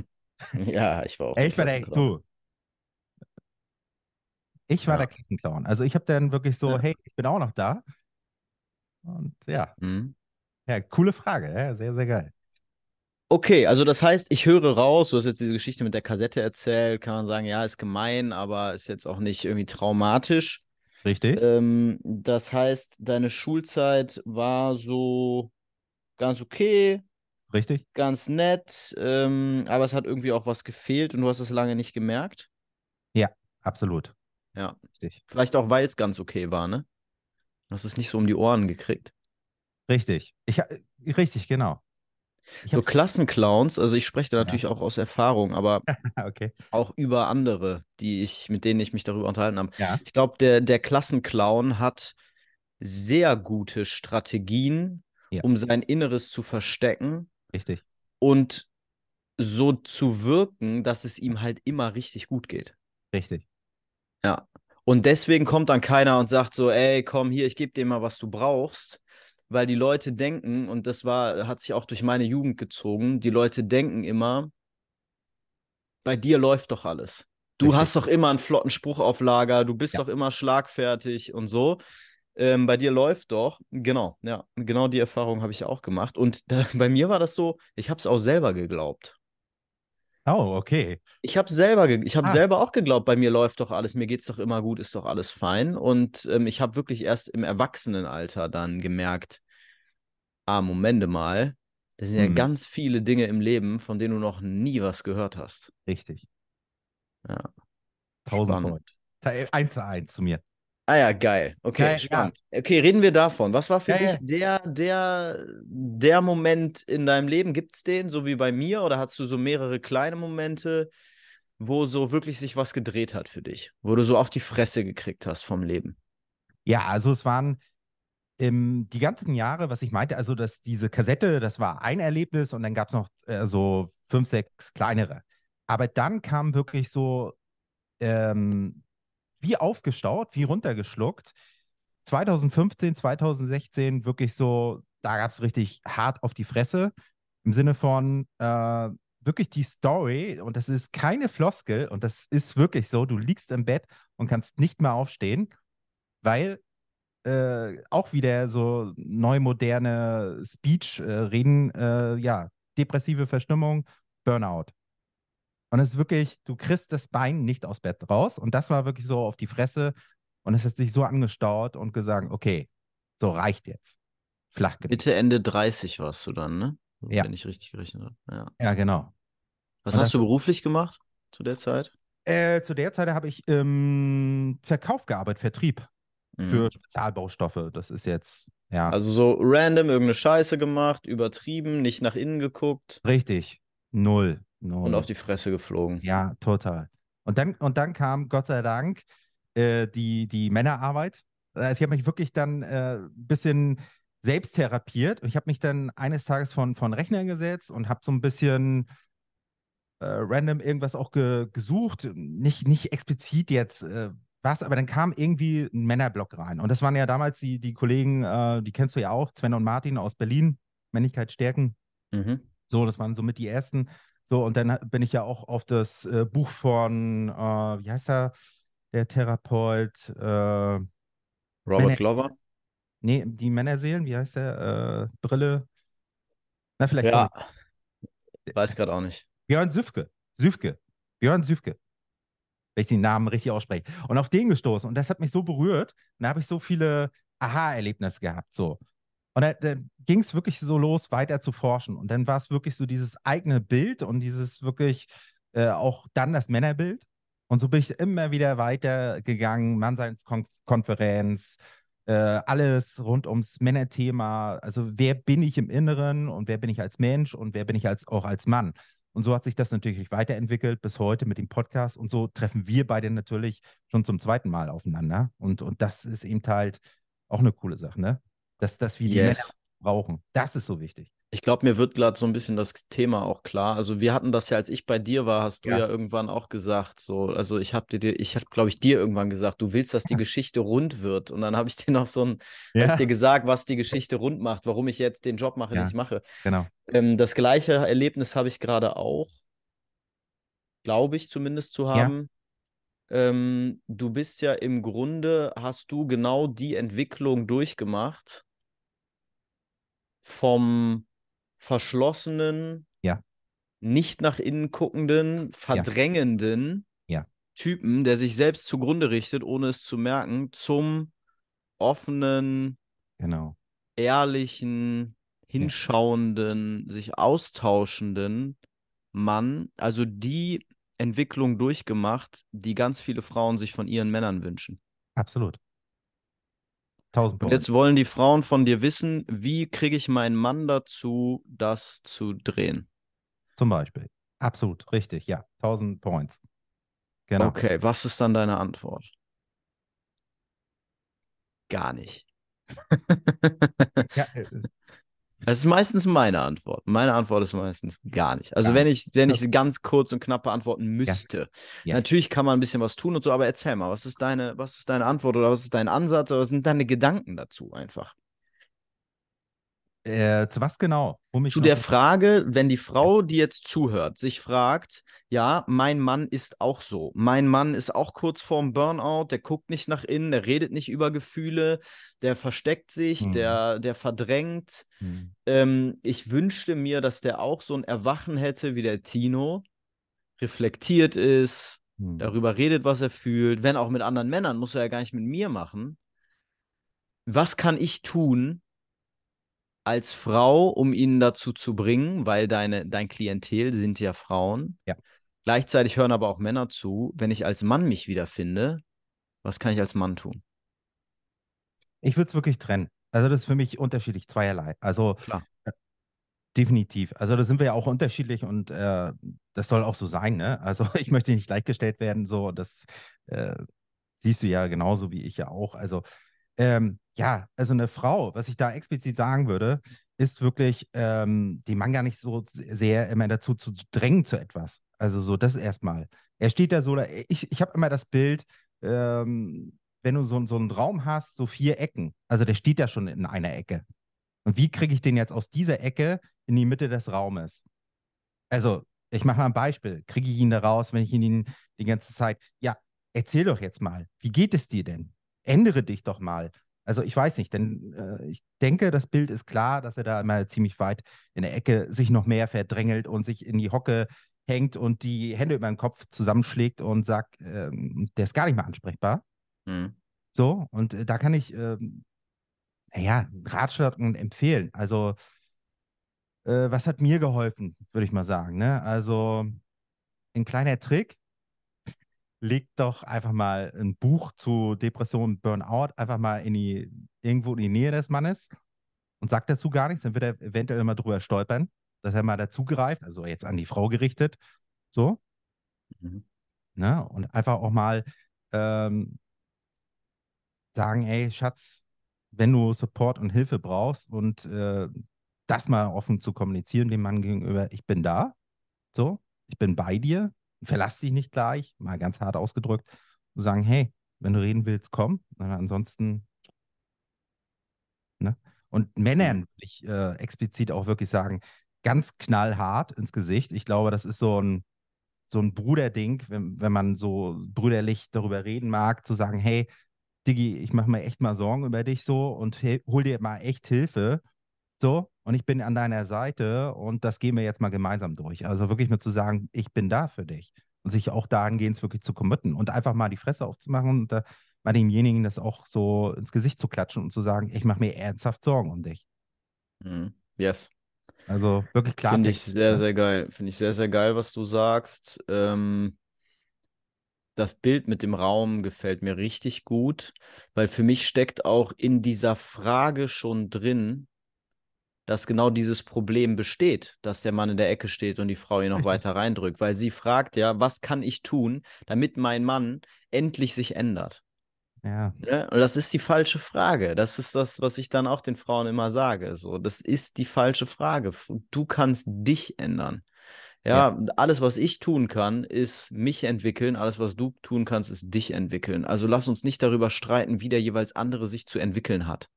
ja, ich war auch. Ich war der, du, ich war ja. der Klassenclown. Also ich habe dann wirklich so, ja. hey, ich bin auch noch da. Und ja. Mhm. Ja, coole Frage. Ja, sehr, sehr geil. Okay, also das heißt, ich höre raus, du hast jetzt diese Geschichte mit der Kassette erzählt, kann man sagen, ja, ist gemein, aber ist jetzt auch nicht irgendwie traumatisch. Richtig. Ähm, das heißt, deine Schulzeit war so ganz okay. Richtig. Ganz nett, ähm, aber es hat irgendwie auch was gefehlt und du hast es lange nicht gemerkt. Ja, absolut. Ja. Richtig. Vielleicht auch, weil es ganz okay war, ne? Du hast es nicht so um die Ohren gekriegt. Richtig. Ich, äh, richtig, genau. So Klassenclowns, also ich spreche da natürlich ja. auch aus Erfahrung, aber okay. auch über andere, die ich, mit denen ich mich darüber unterhalten habe. Ja. Ich glaube, der, der Klassenclown hat sehr gute Strategien, ja. um sein Inneres zu verstecken. Richtig. Und so zu wirken, dass es ihm halt immer richtig gut geht. Richtig. Ja. Und deswegen kommt dann keiner und sagt so, ey, komm hier, ich gebe dir mal, was du brauchst. Weil die Leute denken, und das war, hat sich auch durch meine Jugend gezogen, die Leute denken immer, bei dir läuft doch alles. Du Richtig. hast doch immer einen flotten Spruch auf Lager, du bist ja. doch immer schlagfertig und so. Ähm, bei dir läuft doch. Genau, ja. Genau die Erfahrung habe ich auch gemacht. Und da, bei mir war das so, ich habe es auch selber geglaubt. Oh, okay. Ich habe selber, ich habe ah. selber auch geglaubt, bei mir läuft doch alles, mir geht es doch immer gut, ist doch alles fein. Und ähm, ich habe wirklich erst im Erwachsenenalter dann gemerkt, ah, Momente mal, das sind ja hm. ganz viele Dinge im Leben, von denen du noch nie was gehört hast. Richtig. Ja. Tausend Eins zu eins zu mir. Ah ja, geil. Okay, geil, spannend. Ja. Okay, reden wir davon. Was war für ja, dich der, der, der Moment in deinem Leben? Gibt es den, so wie bei mir? Oder hast du so mehrere kleine Momente, wo so wirklich sich was gedreht hat für dich? Wo du so auf die Fresse gekriegt hast vom Leben? Ja, also es waren ähm, die ganzen Jahre, was ich meinte, also dass diese Kassette, das war ein Erlebnis und dann gab es noch äh, so fünf, sechs kleinere. Aber dann kam wirklich so ähm, wie aufgestaut, wie runtergeschluckt. 2015, 2016 wirklich so, da gab es richtig hart auf die Fresse im Sinne von äh, wirklich die Story und das ist keine Floskel und das ist wirklich so, du liegst im Bett und kannst nicht mehr aufstehen, weil äh, auch wieder so neu moderne Speech äh, reden, äh, ja, depressive Verstimmung, Burnout. Und es ist wirklich, du kriegst das Bein nicht aus Bett raus. Und das war wirklich so auf die Fresse. Und es hat sich so angestaut und gesagt, okay, so reicht jetzt. Flach genug. Mitte, Ende 30 warst du dann, ne? Ja. Wenn ich richtig gerechnet habe. Ja, ja genau. Was und hast du beruflich gemacht zu der Zeit? Äh, zu der Zeit habe ich im Verkauf gearbeitet, Vertrieb mhm. für Spezialbaustoffe. Das ist jetzt, ja. Also so random irgendeine Scheiße gemacht, übertrieben, nicht nach innen geguckt. Richtig. Null. No. Und auf die Fresse geflogen. Ja, total. Und dann, und dann kam, Gott sei Dank, äh, die, die Männerarbeit. Also ich habe mich wirklich dann ein äh, bisschen selbst therapiert. Ich habe mich dann eines Tages von, von Rechner gesetzt und habe so ein bisschen äh, random irgendwas auch ge gesucht. Nicht, nicht explizit jetzt äh, was, aber dann kam irgendwie ein Männerblock rein. Und das waren ja damals die, die Kollegen, äh, die kennst du ja auch, Sven und Martin aus Berlin, Männlichkeit stärken. Mhm. So, das waren somit die ersten. So, und dann bin ich ja auch auf das äh, Buch von, äh, wie heißt er, der Therapeut? Äh, Robert Männer Glover? Nee, die Männerseelen, wie heißt der? Äh, Brille? Na, vielleicht. Ja. Weiß gerade auch nicht. Björn Süfke. Süfke. Björn Süfke. Wenn ich den Namen richtig ausspreche. Und auf den gestoßen. Und das hat mich so berührt. Und da habe ich so viele Aha-Erlebnisse gehabt. So. Und da, da ging es wirklich so los, weiter zu forschen. Und dann war es wirklich so dieses eigene Bild und dieses wirklich äh, auch dann das Männerbild. Und so bin ich immer wieder weitergegangen, Mannseinskonferenz, äh, alles rund ums Männerthema. Also wer bin ich im Inneren und wer bin ich als Mensch und wer bin ich als, auch als Mann. Und so hat sich das natürlich weiterentwickelt bis heute mit dem Podcast. Und so treffen wir beide natürlich schon zum zweiten Mal aufeinander. Und, und das ist eben halt Auch eine coole Sache, ne? Dass, dass wir die Yes. Männer brauchen. Das ist so wichtig. Ich glaube, mir wird gerade so ein bisschen das Thema auch klar. Also wir hatten das ja, als ich bei dir war, hast du Ja. ja, irgendwann auch gesagt, so, also ich habe dir, ich habe, glaube ich, dir irgendwann gesagt, du willst, dass die Geschichte rund wird. Und dann habe ich dir noch so ein, habe ich dir gesagt, was die Geschichte rund macht, warum ich jetzt den Job mache, Ja. den ich mache. genau. Ähm, das gleiche Erlebnis habe ich gerade auch, glaube ich zumindest zu haben. Ähm, du bist ja im Grunde, hast du genau die Entwicklung durchgemacht vom verschlossenen, Ja. nicht nach innen guckenden, verdrängenden Ja. Typen, der sich selbst zugrunde richtet, ohne es zu merken, zum offenen, Genau. ehrlichen, hinschauenden, sich austauschenden Mann, also die Entwicklung durchgemacht, die ganz viele Frauen sich von ihren Männern wünschen. Absolut. Tausend Und Punkte. jetzt wollen die Frauen von dir wissen, wie kriege ich meinen Mann dazu, das zu drehen? Zum Beispiel. Absolut, richtig, ja. 1000 Points. Genau. Okay, was ist dann deine Antwort? Gar nicht. Ja, äh, Das ist meistens meine Antwort. Meine Antwort ist meistens gar nicht. Also Gar wenn ich, wenn ich sie ganz kurz und knapp beantworten müsste. Ja. Natürlich kann man ein bisschen was tun und so, aber erzähl mal, was ist deine, was ist deine Antwort oder was ist dein Ansatz oder was sind deine Gedanken dazu einfach? Äh, zu was genau? Um Zu der Frage, wenn die Frau, die jetzt zuhört, sich fragt, ja, mein Mann ist auch so. Mein Mann ist auch kurz vorm Burnout, der guckt nicht nach innen, der redet nicht über Gefühle, der versteckt sich, Hm. der, der verdrängt. Hm. Ähm, ich wünschte mir, dass der auch so ein Erwachen hätte wie der Tino, reflektiert ist, Hm. darüber redet, was er fühlt, wenn auch mit anderen Männern, muss er ja gar nicht mit mir machen. Was kann ich tun als Frau, um ihn dazu zu bringen, weil deine, dein Klientel sind ja Frauen. Ja. Gleichzeitig hören aber auch Männer zu. Wenn ich als Mann mich wiederfinde, was kann ich als Mann tun? Ich würde es wirklich trennen. Also das ist für mich unterschiedlich, zweierlei. Also Klar. äh, definitiv. Also da sind wir ja auch unterschiedlich und äh, das soll auch so sein, ne? Also ich möchte nicht gleichgestellt werden, so das äh, siehst du ja genauso wie ich ja auch. Also ähm, ja, also eine Frau, was ich da explizit sagen würde, ist wirklich, ähm, den Mann gar nicht so sehr immer dazu zu drängen zu etwas. Also so das erstmal. Er steht da so, da, ich, ich habe immer das Bild, ähm, wenn du so, so einen Raum hast, so vier Ecken, also der steht ja schon in einer Ecke. Und wie kriege ich den jetzt aus dieser Ecke in die Mitte des Raumes? Also, ich mache mal ein Beispiel. Kriege ich ihn da raus, wenn ich ihn die ganze Zeit, ja, erzähl doch jetzt mal, wie geht es dir denn? Ändere dich doch mal. Also ich weiß nicht, denn äh, ich denke, das Bild ist klar, dass er da immer ziemlich weit in der Ecke sich noch mehr verdrängelt und sich in die Hocke hängt und die Hände über den Kopf zusammenschlägt und sagt, ähm, der ist gar nicht mehr ansprechbar. Hm. So, und äh, da kann ich, ähm, naja, Ratschläge empfehlen. Also, äh, was hat mir geholfen, würde ich mal sagen. Ne? Also, ein kleiner Trick, legt doch einfach mal ein Buch zu Depression, Burnout, einfach mal in die, irgendwo in die Nähe des Mannes und sagt dazu gar nichts, dann wird er eventuell immer drüber stolpern, dass er mal dazugreift, also jetzt an die Frau gerichtet. So. Mhm. Ne? Und einfach auch mal ähm, sagen, ey, Schatz, wenn du Support und Hilfe brauchst und äh, das mal offen zu kommunizieren dem Mann gegenüber, ich bin da, so, ich bin bei dir, verlass dich nicht gleich, mal ganz hart ausgedrückt, und sagen, hey, wenn du reden willst, komm, aber ansonsten, ne? Und Männern will ich äh, explizit auch wirklich sagen, ganz knallhart ins Gesicht. Ich glaube, das ist so ein, so ein Bruderding, wenn, wenn man so brüderlich darüber reden mag, zu sagen, hey, Diggi, ich mache mir echt mal Sorgen über dich so und hel- hol dir mal echt Hilfe. So, und ich bin an deiner Seite und das gehen wir jetzt mal gemeinsam durch. Also wirklich mal zu sagen, ich bin da für dich und sich auch dahingehend wirklich zu committen und einfach mal die Fresse aufzumachen und äh, bei demjenigen das auch so ins Gesicht zu klatschen und zu sagen, ich mache mir ernsthaft Sorgen um dich. Mhm. Yes. Also wirklich klar. Finde ich sehr, sehr geil. Finde ich sehr, sehr geil, was du sagst. Ähm, das Bild mit dem Raum gefällt mir richtig gut, weil für mich steckt auch in dieser Frage schon drin, dass genau dieses Problem besteht, dass der Mann in der Ecke steht und die Frau ihn noch Richtig. weiter reindrückt, weil sie fragt ja, was kann ich tun, damit mein Mann endlich sich ändert? Ja. Ja, und das ist die falsche Frage. Das ist das, was ich dann auch den Frauen immer sage. So, das ist die falsche Frage. Du kannst dich ändern. Ja, Ja. alles, was ich tun kann, ist mich entwickeln. Alles, was du tun kannst, ist dich entwickeln. Also lass uns nicht darüber streiten, wie der jeweils andere sich zu entwickeln hat.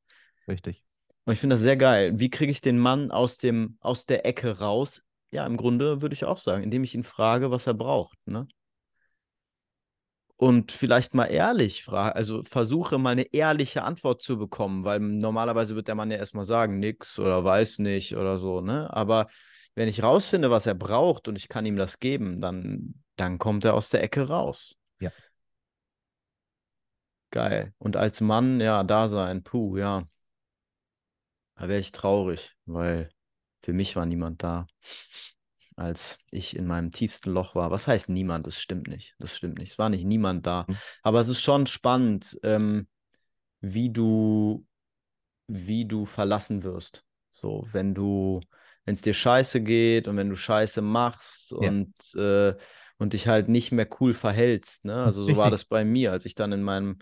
Richtig. Und ich finde das sehr geil. Wie kriege ich den Mann aus dem, aus der Ecke raus? Ja, im Grunde würde ich auch sagen, indem ich ihn frage, was er braucht, ne? Und vielleicht mal ehrlich frage, also versuche mal eine ehrliche Antwort zu bekommen, weil normalerweise wird der Mann ja erstmal sagen, nix oder weiß nicht oder so, ne? Aber wenn ich rausfinde, was er braucht und ich kann ihm das geben, dann, dann kommt er aus der Ecke raus. Ja. Geil. Und als Mann, ja, da sein, puh, ja. Da wäre ich traurig, weil für mich war niemand da, als ich in meinem tiefsten Loch war. Was heißt niemand? Das stimmt nicht. Das stimmt nicht. Es war nicht niemand da. Mhm. Aber es ist schon spannend, ähm, wie du, wie du verlassen wirst. So, wenn du, wenn es dir scheiße geht und wenn du Scheiße machst Ja. und, äh, und dich halt nicht mehr cool verhältst. Ne? Also so war das bei mir, als ich dann in meinem,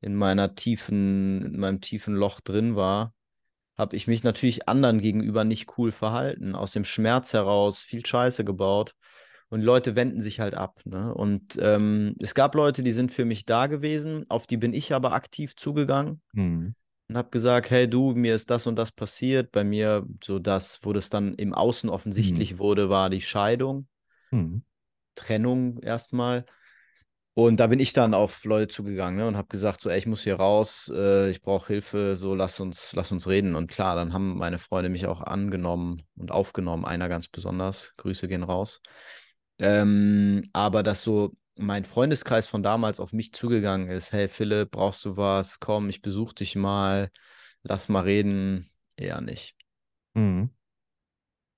in meiner tiefen, in meinem tiefen Loch drin war habe ich mich natürlich anderen gegenüber nicht cool verhalten, aus dem Schmerz heraus viel Scheiße gebaut. Und Leute wenden sich halt ab. Ne? Und ähm, es gab Leute, die sind für mich da gewesen, auf die bin ich aber aktiv zugegangen Mhm. und habe gesagt, hey du, mir ist das und das passiert. Bei mir, so das, wo das dann im Außen offensichtlich wurde, war die Scheidung, Mhm. Trennung erstmal. Und da bin ich dann auf Leute zugegangen ne, und habe gesagt, so, ey, ich muss hier raus, äh, ich brauche Hilfe, so lass uns, lass uns reden. Und klar, dann haben meine Freunde mich auch angenommen und aufgenommen, einer ganz besonders. Grüße gehen raus. Ähm, aber dass so mein Freundeskreis von damals auf mich zugegangen ist, hey Philipp, brauchst du was? Komm, ich besuche dich mal, lass mal reden, eher nicht. Mhm.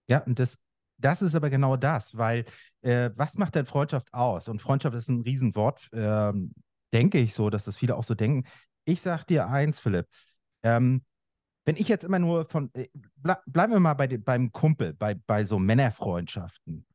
Ja, und das, das ist aber genau das, weil äh, was macht denn Freundschaft aus? Und Freundschaft ist ein Riesenwort, ähm, denke ich so, dass das viele auch so denken. Ich sag dir eins, Philipp, ähm, wenn ich jetzt immer nur von, äh, ble bleiben wir mal bei, beim Kumpel, bei, bei so Männerfreundschaften.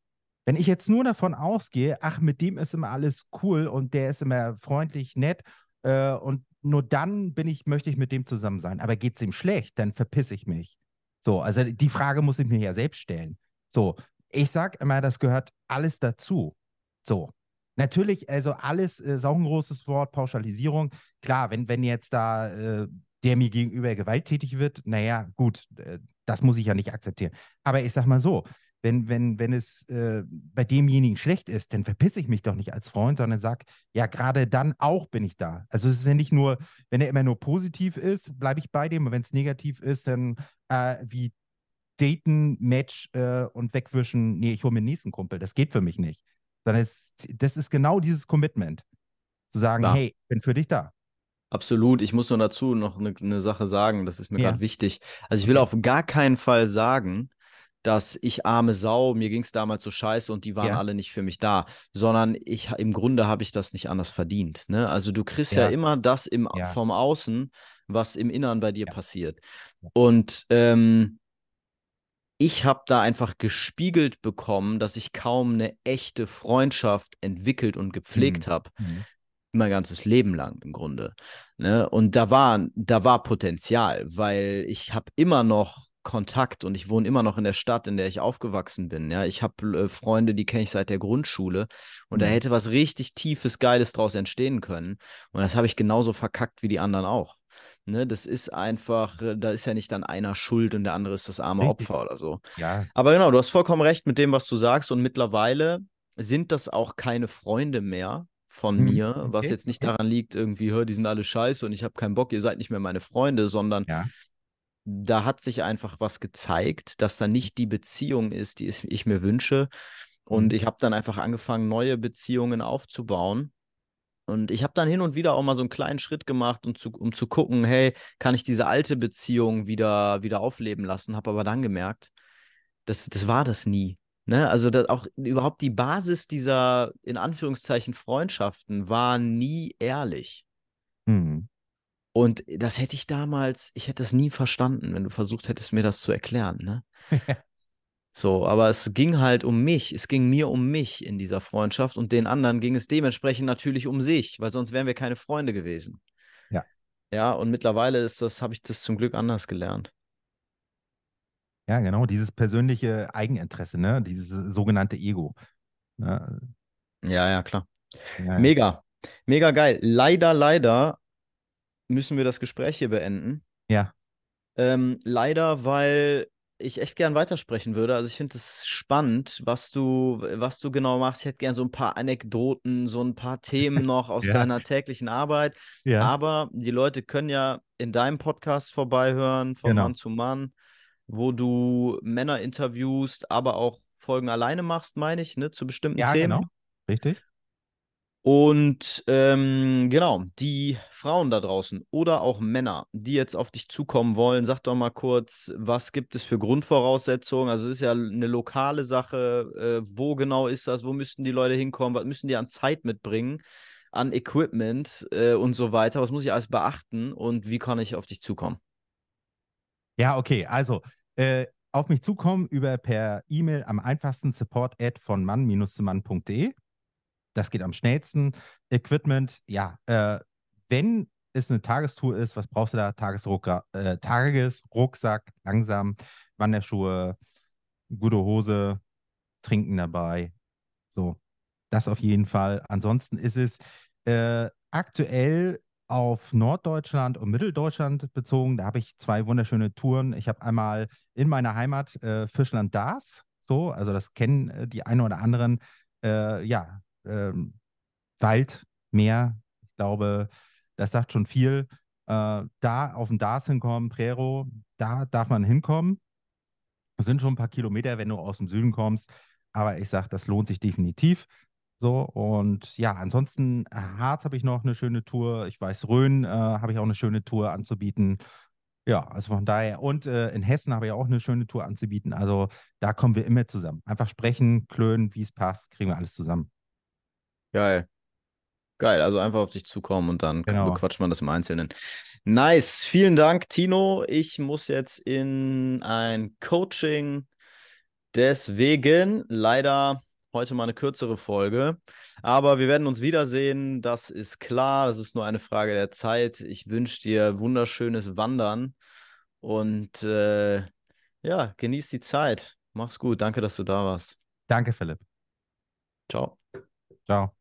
Wenn ich jetzt nur davon ausgehe, ach, mit dem ist immer alles cool und der ist immer freundlich, nett äh, und nur dann bin ich, möchte ich mit dem zusammen sein. Aber geht es ihm schlecht, dann verpiss ich mich. So, also die Frage muss ich mir ja selbst stellen. So, ich sag immer, das gehört alles dazu. So, natürlich, also alles äh, auch ein großes Wort, Pauschalisierung. Klar, wenn, wenn jetzt da äh, der mir gegenüber gewalttätig wird, naja, gut, äh, das muss ich ja nicht akzeptieren. Aber ich sag mal so, wenn, wenn, wenn es äh, bei demjenigen schlecht ist, dann verpisse ich mich doch nicht als Freund, sondern sag, ja, gerade dann auch bin ich da. Also es ist ja nicht nur, wenn er immer nur positiv ist, bleibe ich bei dem, und wenn es negativ ist, dann äh, wie daten, Match äh, und wegwischen, nee, ich hole mir den nächsten Kumpel. Das geht für mich nicht. Sondern es, das ist genau dieses Commitment. Zu sagen, Klar. hey, ich bin für dich da. Absolut. Ich muss nur dazu noch eine, eine Sache sagen, das ist mir Ja. gerade wichtig. Also ich will auf gar keinen Fall sagen, dass ich arme Sau, mir ging es damals so scheiße und die waren Ja. alle nicht für mich da, sondern ich im Grunde habe ich das nicht anders verdient. Ne? Also du kriegst ja, Ja. immer das im, Ja. vom Außen, was im Inneren bei dir Ja. passiert. Ja. Und ähm, ich habe da einfach gespiegelt bekommen, dass ich kaum eine echte Freundschaft entwickelt und gepflegt habe Mhm. mein ganzes Leben lang im Grunde. Ne? Und da war, da war Potenzial, weil ich habe immer noch Kontakt und ich wohne immer noch in der Stadt, in der ich aufgewachsen bin. Ja? Ich habe äh, Freunde, die kenne ich seit der Grundschule und da Mhm. hätte was richtig Tiefes, Geiles draus entstehen können. Und das habe ich genauso verkackt wie die anderen auch. Ne? Das ist einfach, äh, da ist ja nicht dann einer schuld und der andere ist das arme Richtig. Opfer oder so. Ja, Aber genau, du hast vollkommen recht mit dem, was du sagst. Und mittlerweile sind das auch keine Freunde mehr von Mhm, mir, was okay, jetzt nicht okay. daran liegt, irgendwie, hör, die sind alle scheiße und ich habe keinen Bock, ihr seid nicht mehr meine Freunde, sondern Ja. da hat sich einfach was gezeigt, dass da nicht die Beziehung ist, die ich mir wünsche. Und Mhm. ich habe dann einfach angefangen, neue Beziehungen aufzubauen. Und ich habe dann hin und wieder auch mal so einen kleinen Schritt gemacht, um zu, um zu gucken, hey, kann ich diese alte Beziehung wieder, wieder aufleben lassen? Habe aber dann gemerkt, das, das war das nie. Ne? Also das auch überhaupt die Basis dieser, in Anführungszeichen, Freundschaften war nie ehrlich. Mhm. Und das hätte ich damals, ich hätte das nie verstanden, wenn du versucht hättest, mir das zu erklären. Ne? So, aber es ging halt um mich. Es ging mir um mich in dieser Freundschaft und den anderen ging es dementsprechend natürlich um sich, weil sonst wären wir keine Freunde gewesen. Ja, und mittlerweile ist das, habe ich das zum Glück anders gelernt. Ja, genau, dieses persönliche Eigeninteresse, ne? Dieses sogenannte Ego. Ne? Ja, ja, klar. Ja, ja. Mega. Mega geil. Leider, leider müssen wir das Gespräch hier beenden. Ja, Ähm, leider, weil ich echt gern weitersprechen würde. Also ich finde es spannend, was du, was du genau machst. Ich hätte gern so ein paar Anekdoten, so ein paar Themen noch aus ja, deiner täglichen Arbeit. ja, Aber die Leute können ja in deinem Podcast vorbeihören, von genau. Mann zu Mann, wo du Männer interviewst, aber auch Folgen alleine machst, meine ich, ne, zu bestimmten Ja, Themen. genau. Richtig. Und ähm, genau, die Frauen da draußen oder auch Männer, die jetzt auf dich zukommen wollen, sag doch mal kurz, was gibt es für Grundvoraussetzungen? Also es ist ja eine lokale Sache. Äh, wo genau ist das? Wo müssten die Leute hinkommen? Was müssen die an Zeit mitbringen? An Equipment äh, und so weiter? Was muss ich alles beachten? Und wie kann ich auf dich zukommen? Ja, okay. Also, äh, auf mich zukommen über per E-Mail am einfachsten support von mann-mann.de. Das geht am schnellsten. Equipment, ja, äh, wenn es eine Tagestour ist, was brauchst du da? Tagesrucksack, äh, Tagesrucksack, langsam, Wanderschuhe, gute Hose, Trinken dabei. So, das auf jeden Fall. Ansonsten ist es äh, aktuell auf Norddeutschland und Mitteldeutschland bezogen. Da habe ich zwei wunderschöne Touren. Ich habe einmal in meiner Heimat äh, Fischland-Dars. So, also das kennen äh, die einen oder anderen. Äh, ja, ähm, Wald, Meer. Ich glaube, das sagt schon viel. Äh, da auf den Dars hinkommen, Prero, da darf man hinkommen. Das sind schon ein paar Kilometer, wenn du aus dem Süden kommst. Aber ich sage, das lohnt sich definitiv. So, und ja, ansonsten äh, Harz habe ich noch eine schöne Tour. Ich weiß, Rhön äh, habe ich auch eine schöne Tour anzubieten. Ja, also von daher. Und äh, in Hessen habe ich auch eine schöne Tour anzubieten. Also da kommen wir immer zusammen. Einfach sprechen, klönen, wie es passt, kriegen wir alles zusammen. Geil. Geil, also einfach auf dich zukommen und dann Genau. bequatscht man das im Einzelnen. Nice, vielen Dank, Tino. Ich muss jetzt in ein Coaching. Deswegen leider heute mal eine kürzere Folge. Aber wir werden uns wiedersehen, das ist klar. Das ist nur eine Frage der Zeit. Ich wünsche dir wunderschönes Wandern und äh, ja, genieß die Zeit. Mach's gut. Danke, dass du da warst. Danke, Philipp. Ciao. Ciao.